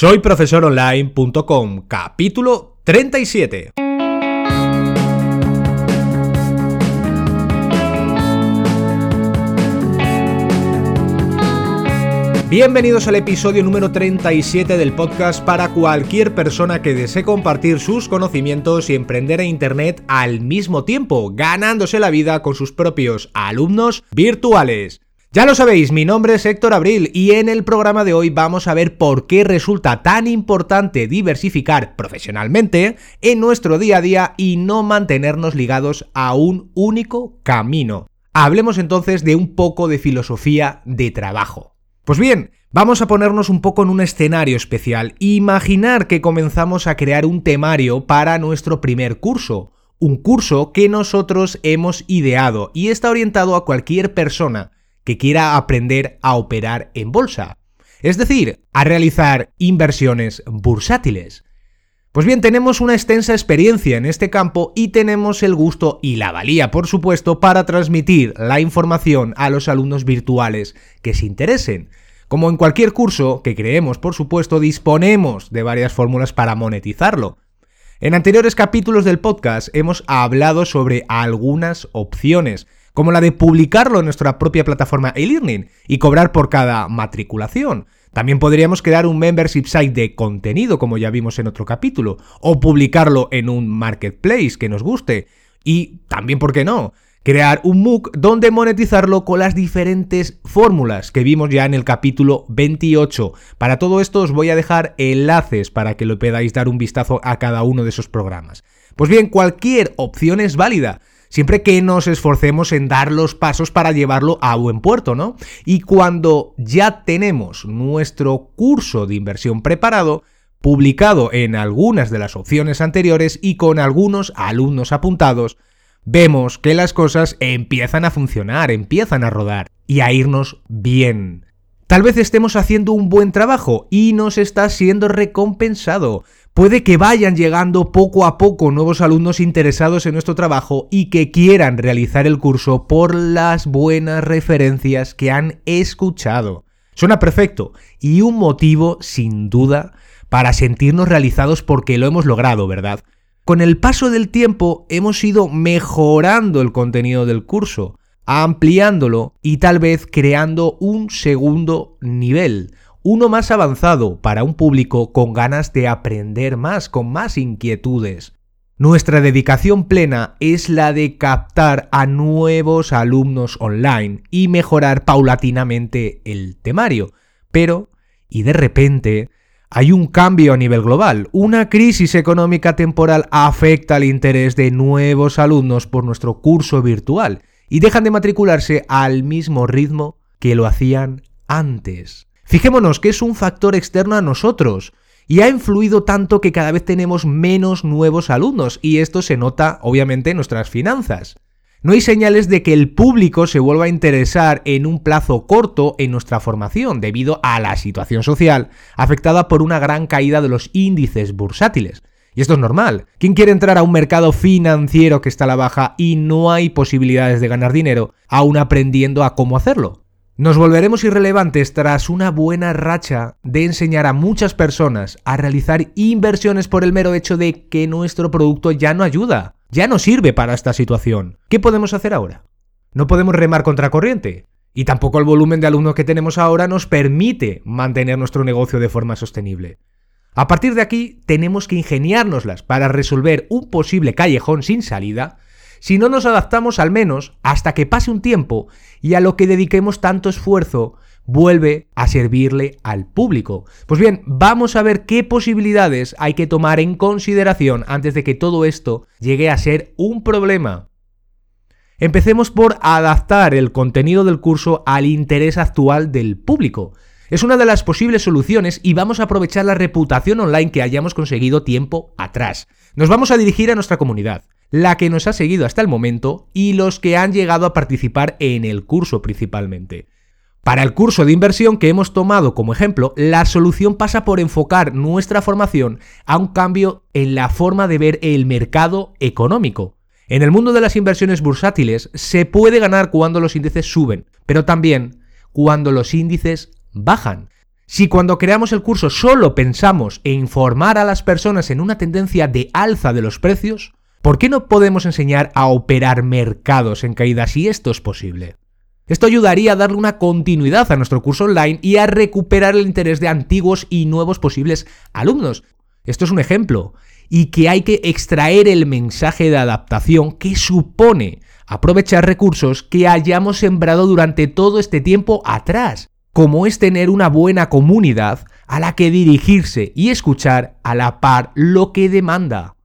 Soy profesoronline.com, capítulo 37. Bienvenidos al episodio número 37 del podcast para cualquier persona que desee compartir sus conocimientos y emprender en Internet al mismo tiempo, ganándose la vida con sus propios alumnos virtuales. Ya lo sabéis, mi nombre es Héctor Abril y en el programa de hoy vamos a ver por qué resulta tan importante diversificar profesionalmente en nuestro día a día y no mantenernos ligados a un único camino. Hablemos entonces de un poco de filosofía de trabajo. Pues bien, vamos a ponernos un poco en un escenario especial. Imaginar que comenzamos a crear un temario para nuestro primer curso. Un curso que nosotros hemos ideado y está orientado a cualquier persona que quiera aprender a operar en bolsa. Es decir, a realizar inversiones bursátiles. Pues bien, tenemos una extensa experiencia en este campo y tenemos el gusto y la valía, por supuesto, para transmitir la información a los alumnos virtuales que se interesen. Como en cualquier curso que creemos, por supuesto, disponemos de varias fórmulas para monetizarlo. En anteriores capítulos del podcast hemos hablado sobre algunas opciones, como la de publicarlo en nuestra propia plataforma e-learning y cobrar por cada matriculación. También podríamos crear un membership site de contenido, como ya vimos en otro capítulo, o publicarlo en un marketplace que nos guste. Y también, ¿por qué no? Crear un MOOC donde monetizarlo con las diferentes fórmulas que vimos ya en el capítulo 28. Para todo esto os voy a dejar enlaces para que lo podáis dar un vistazo a cada uno de esos programas. Pues bien, cualquier opción es válida siempre que nos esforcemos en dar los pasos para llevarlo a buen puerto, ¿no? Y cuando ya tenemos nuestro curso de inversión preparado, publicado en algunas de las opciones anteriores y con algunos alumnos apuntados, vemos que las cosas empiezan a funcionar, empiezan a rodar y a irnos bien. Tal vez estemos haciendo un buen trabajo y nos está siendo recompensado. Puede que vayan llegando poco a poco nuevos alumnos interesados en nuestro trabajo y que quieran realizar el curso por las buenas referencias que han escuchado. Suena perfecto y un motivo, sin duda, para sentirnos realizados porque lo hemos logrado, ¿verdad? Con el paso del tiempo hemos ido mejorando el contenido del curso, ampliándolo y tal vez creando un segundo nivel, uno más avanzado para un público con ganas de aprender más, con más inquietudes. Nuestra dedicación plena es la de captar a nuevos alumnos online y mejorar paulatinamente el temario. Pero, y de repente, hay un cambio a nivel global. Una crisis económica temporal afecta al interés de nuevos alumnos por nuestro curso virtual y dejan de matricularse al mismo ritmo que lo hacían antes. Fijémonos que es un factor externo a nosotros y ha influido tanto que cada vez tenemos menos nuevos alumnos y esto se nota obviamente en nuestras finanzas. No hay señales de que el público se vuelva a interesar en un plazo corto en nuestra formación debido a la situación social afectada por una gran caída de los índices bursátiles. Y esto es normal. ¿Quién quiere entrar a un mercado financiero que está a la baja y no hay posibilidades de ganar dinero, aún aprendiendo a cómo hacerlo? Nos volveremos irrelevantes tras una buena racha de enseñar a muchas personas a realizar inversiones por el mero hecho de que nuestro producto ya no ayuda, ya no sirve para esta situación. ¿Qué podemos hacer ahora? No podemos remar contra corriente. Y tampoco el volumen de alumnos que tenemos ahora nos permite mantener nuestro negocio de forma sostenible. A partir de aquí tenemos que ingeniárnoslas para resolver un posible callejón sin salida si no nos adaptamos al menos hasta que pase un tiempo y a lo que dediquemos tanto esfuerzo vuelve a servirle al público. Pues bien, vamos a ver qué posibilidades hay que tomar en consideración antes de que todo esto llegue a ser un problema. Empecemos por adaptar el contenido del curso al interés actual del público. Es una de las posibles soluciones y vamos a aprovechar la reputación online que hayamos conseguido tiempo atrás. Nos vamos a dirigir a nuestra comunidad la que nos ha seguido hasta el momento y los que han llegado a participar en el curso principalmente. Para el curso de inversión que hemos tomado como ejemplo, la solución pasa por enfocar nuestra formación a un cambio en la forma de ver el mercado económico. En el mundo de las inversiones bursátiles se puede ganar cuando los índices suben, pero también cuando los índices bajan. Si cuando creamos el curso solo pensamos en informar a las personas en una tendencia de alza de los precios, ¿por qué no podemos enseñar a operar mercados en caída si esto es posible? Esto ayudaría a darle una continuidad a nuestro curso online y a recuperar el interés de antiguos y nuevos posibles alumnos. Esto es un ejemplo, y que hay que extraer el mensaje de adaptación que supone aprovechar recursos que hayamos sembrado durante todo este tiempo atrás como es tener una buena comunidad a la que dirigirse y escuchar a la par lo que demanda.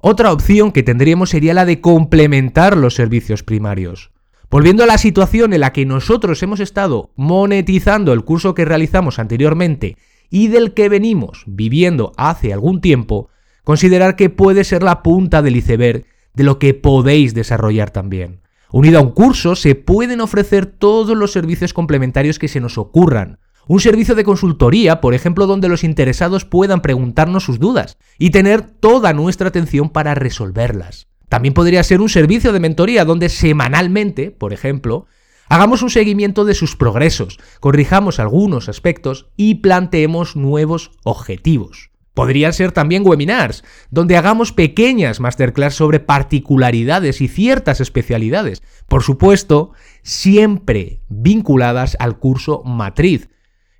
Otra opción que tendríamos sería la de complementar los servicios primarios. Volviendo a la situación en la que nosotros hemos estado monetizando el curso que realizamos anteriormente y del que venimos viviendo hace algún tiempo, considerar que puede ser la punta del iceberg de lo que podéis desarrollar también. Unido a un curso se pueden ofrecer todos los servicios complementarios que se nos ocurran. Un servicio de consultoría, por ejemplo, donde los interesados puedan preguntarnos sus dudas y tener toda nuestra atención para resolverlas. También podría ser un servicio de mentoría donde semanalmente, por ejemplo, hagamos un seguimiento de sus progresos, corrijamos algunos aspectos y planteemos nuevos objetivos. Podrían ser también webinars, donde hagamos pequeñas masterclass sobre particularidades y ciertas especialidades. Por supuesto, siempre vinculadas al curso matriz.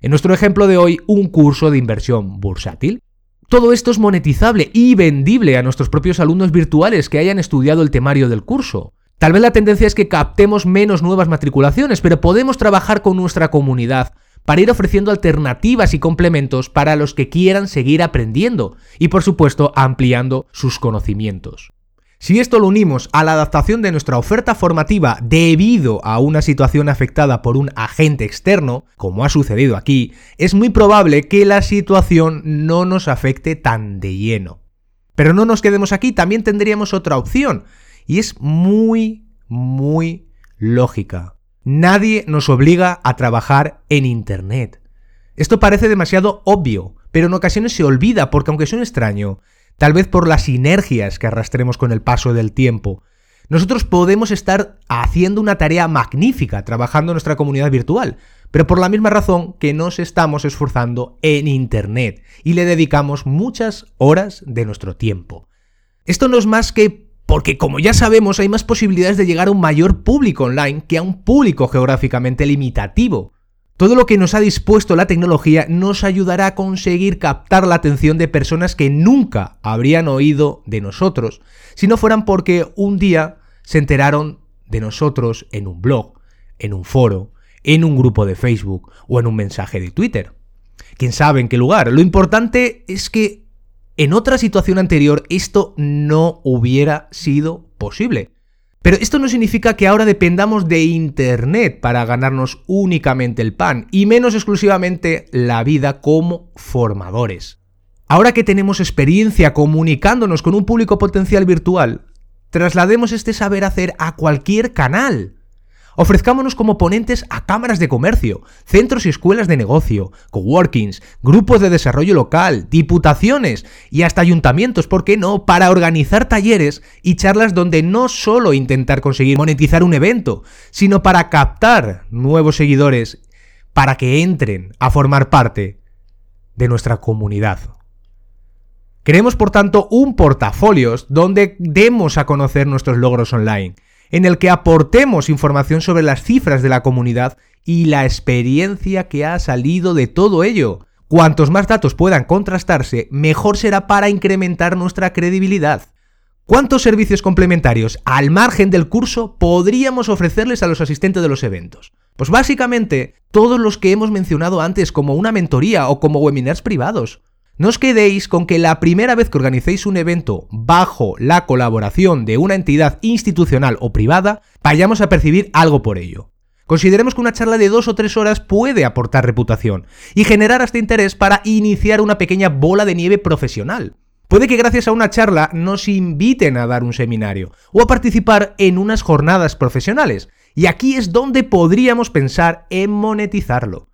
En nuestro ejemplo de hoy, un curso de inversión bursátil. Todo esto es monetizable y vendible a nuestros propios alumnos virtuales que hayan estudiado el temario del curso. Tal vez la tendencia es que captemos menos nuevas matriculaciones, pero podemos trabajar con nuestra comunidad para ir ofreciendo alternativas y complementos para los que quieran seguir aprendiendo y por supuesto ampliando sus conocimientos. Si esto lo unimos a la adaptación de nuestra oferta formativa debido a una situación afectada por un agente externo, como ha sucedido aquí, es muy probable que la situación no nos afecte tan de lleno. Pero no nos quedemos aquí, también tendríamos otra opción, y es muy, muy lógica. Nadie nos obliga a trabajar en Internet. Esto parece demasiado obvio, pero en ocasiones se olvida porque aunque suene extraño, tal vez por las sinergias que arrastremos con el paso del tiempo, nosotros podemos estar haciendo una tarea magnífica trabajando en nuestra comunidad virtual, pero por la misma razón que nos estamos esforzando en Internet y le dedicamos muchas horas de nuestro tiempo. Esto no es más que porque como ya sabemos hay más posibilidades de llegar a un mayor público online que a un público geográficamente limitativo. Todo lo que nos ha dispuesto la tecnología nos ayudará a conseguir captar la atención de personas que nunca habrían oído de nosotros, si no fueran porque un día se enteraron de nosotros en un blog, en un foro, en un grupo de Facebook o en un mensaje de Twitter. Quién sabe en qué lugar. Lo importante es que en otra situación anterior esto no hubiera sido posible. Pero esto no significa que ahora dependamos de Internet para ganarnos únicamente el pan, y menos exclusivamente la vida como formadores. Ahora que tenemos experiencia comunicándonos con un público potencial virtual, traslademos este saber hacer a cualquier canal. Ofrezcámonos como ponentes a cámaras de comercio, centros y escuelas de negocio, coworkings, grupos de desarrollo local, diputaciones y hasta ayuntamientos, ¿por qué no?, para organizar talleres y charlas donde no solo intentar conseguir monetizar un evento, sino para captar nuevos seguidores para que entren a formar parte de nuestra comunidad. Queremos, por tanto, un portafolios donde demos a conocer nuestros logros online en el que aportemos información sobre las cifras de la comunidad y la experiencia que ha salido de todo ello. Cuantos más datos puedan contrastarse, mejor será para incrementar nuestra credibilidad. ¿Cuántos servicios complementarios al margen del curso podríamos ofrecerles a los asistentes de los eventos? Pues básicamente todos los que hemos mencionado antes como una mentoría o como webinars privados. No os quedéis con que la primera vez que organicéis un evento bajo la colaboración de una entidad institucional o privada, vayamos a percibir algo por ello. Consideremos que una charla de dos o tres horas puede aportar reputación y generar hasta interés para iniciar una pequeña bola de nieve profesional. Puede que gracias a una charla nos inviten a dar un seminario o a participar en unas jornadas profesionales, y aquí es donde podríamos pensar en monetizarlo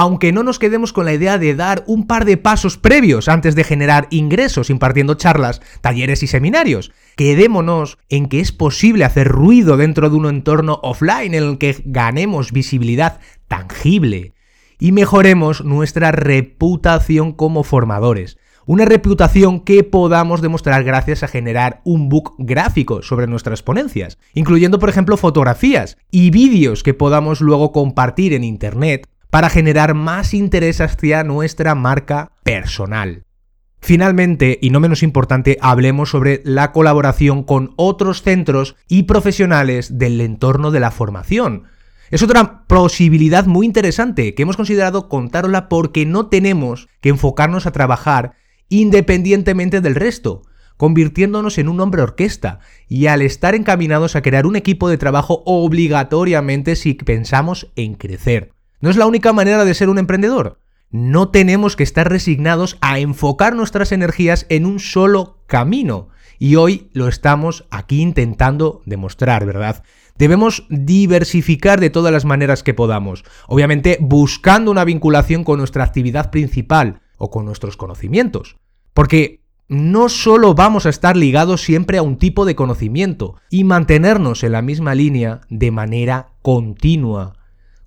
aunque no nos quedemos con la idea de dar un par de pasos previos antes de generar ingresos impartiendo charlas, talleres y seminarios. Quedémonos en que es posible hacer ruido dentro de un entorno offline en el que ganemos visibilidad tangible y mejoremos nuestra reputación como formadores. Una reputación que podamos demostrar gracias a generar un book gráfico sobre nuestras ponencias, incluyendo por ejemplo fotografías y vídeos que podamos luego compartir en Internet para generar más interés hacia nuestra marca personal. Finalmente, y no menos importante, hablemos sobre la colaboración con otros centros y profesionales del entorno de la formación. Es otra posibilidad muy interesante que hemos considerado contarla porque no tenemos que enfocarnos a trabajar independientemente del resto, convirtiéndonos en un hombre orquesta y al estar encaminados a crear un equipo de trabajo obligatoriamente si pensamos en crecer. No es la única manera de ser un emprendedor. No tenemos que estar resignados a enfocar nuestras energías en un solo camino. Y hoy lo estamos aquí intentando demostrar, ¿verdad? Debemos diversificar de todas las maneras que podamos, obviamente buscando una vinculación con nuestra actividad principal, o con nuestros conocimientos. Porque no solo vamos a estar ligados siempre a un tipo de conocimiento y mantenernos en la misma línea de manera continua.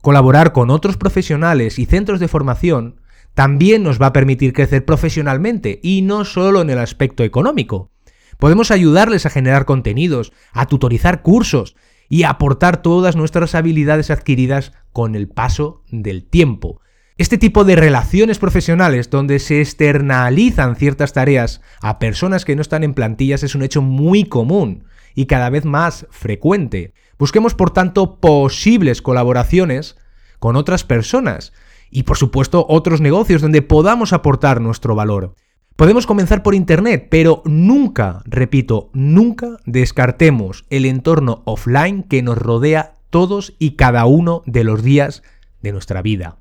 Colaborar con otros profesionales y centros de formación también nos va a permitir crecer profesionalmente y no solo en el aspecto económico. Podemos ayudarles a generar contenidos, a tutorizar cursos y a aportar todas nuestras habilidades adquiridas con el paso del tiempo. Este tipo de relaciones profesionales donde se externalizan ciertas tareas a personas que no están en plantillas es un hecho muy común y cada vez más frecuente. Busquemos, por tanto, posibles colaboraciones con otras personas y, por supuesto, otros negocios donde podamos aportar nuestro valor. Podemos comenzar por Internet, pero nunca, repito, nunca descartemos el entorno offline que nos rodea todos y cada uno de los días de nuestra vida.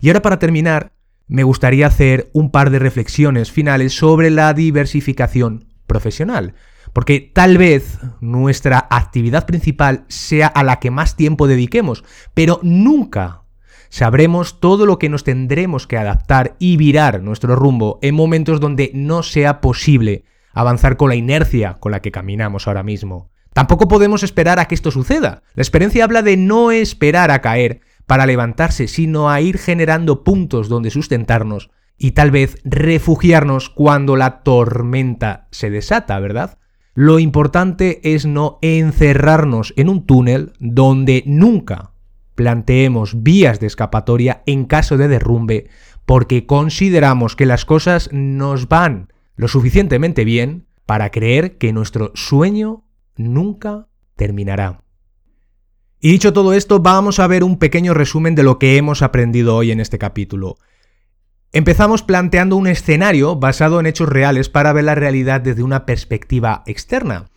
Y ahora para terminar, me gustaría hacer un par de reflexiones finales sobre la diversificación profesional. Porque tal vez nuestra actividad principal sea a la que más tiempo dediquemos, pero nunca sabremos todo lo que nos tendremos que adaptar y virar nuestro rumbo en momentos donde no sea posible avanzar con la inercia con la que caminamos ahora mismo. Tampoco podemos esperar a que esto suceda. La experiencia habla de no esperar a caer, para levantarse, sino a ir generando puntos donde sustentarnos y tal vez refugiarnos cuando la tormenta se desata, ¿verdad? Lo importante es no encerrarnos en un túnel donde nunca planteemos vías de escapatoria en caso de derrumbe porque consideramos que las cosas nos van lo suficientemente bien para creer que nuestro sueño nunca terminará. Y dicho todo esto, vamos a ver un pequeño resumen de lo que hemos aprendido hoy en este capítulo. Empezamos planteando un escenario basado en hechos reales para ver la realidad desde una perspectiva externa.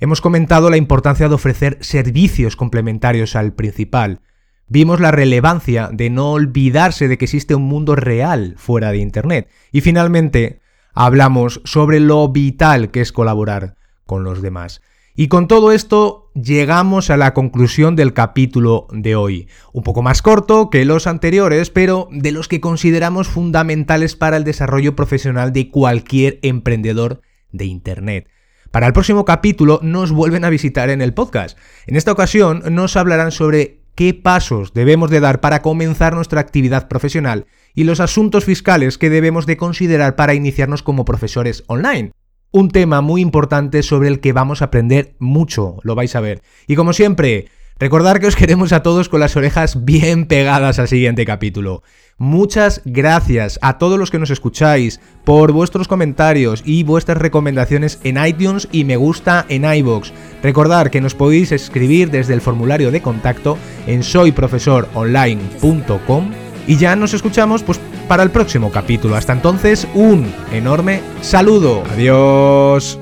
Hemos comentado la importancia de ofrecer servicios complementarios al principal. Vimos la relevancia de no olvidarse de que existe un mundo real fuera de Internet. Y finalmente, hablamos sobre lo vital que es colaborar con los demás. Y con todo esto llegamos a la conclusión del capítulo de hoy. Un poco más corto que los anteriores, pero de los que consideramos fundamentales para el desarrollo profesional de cualquier emprendedor de Internet. Para el próximo capítulo nos vuelven a visitar en el podcast. En esta ocasión nos hablarán sobre qué pasos debemos de dar para comenzar nuestra actividad profesional y los asuntos fiscales que debemos de considerar para iniciarnos como profesores online un tema muy importante sobre el que vamos a aprender mucho, lo vais a ver. Y como siempre, recordar que os queremos a todos con las orejas bien pegadas al siguiente capítulo. Muchas gracias a todos los que nos escucháis por vuestros comentarios y vuestras recomendaciones en iTunes y me gusta en iBox. Recordar que nos podéis escribir desde el formulario de contacto en soyprofesoronline.com y ya nos escuchamos pues para el próximo capítulo. Hasta entonces, un enorme saludo. Adiós.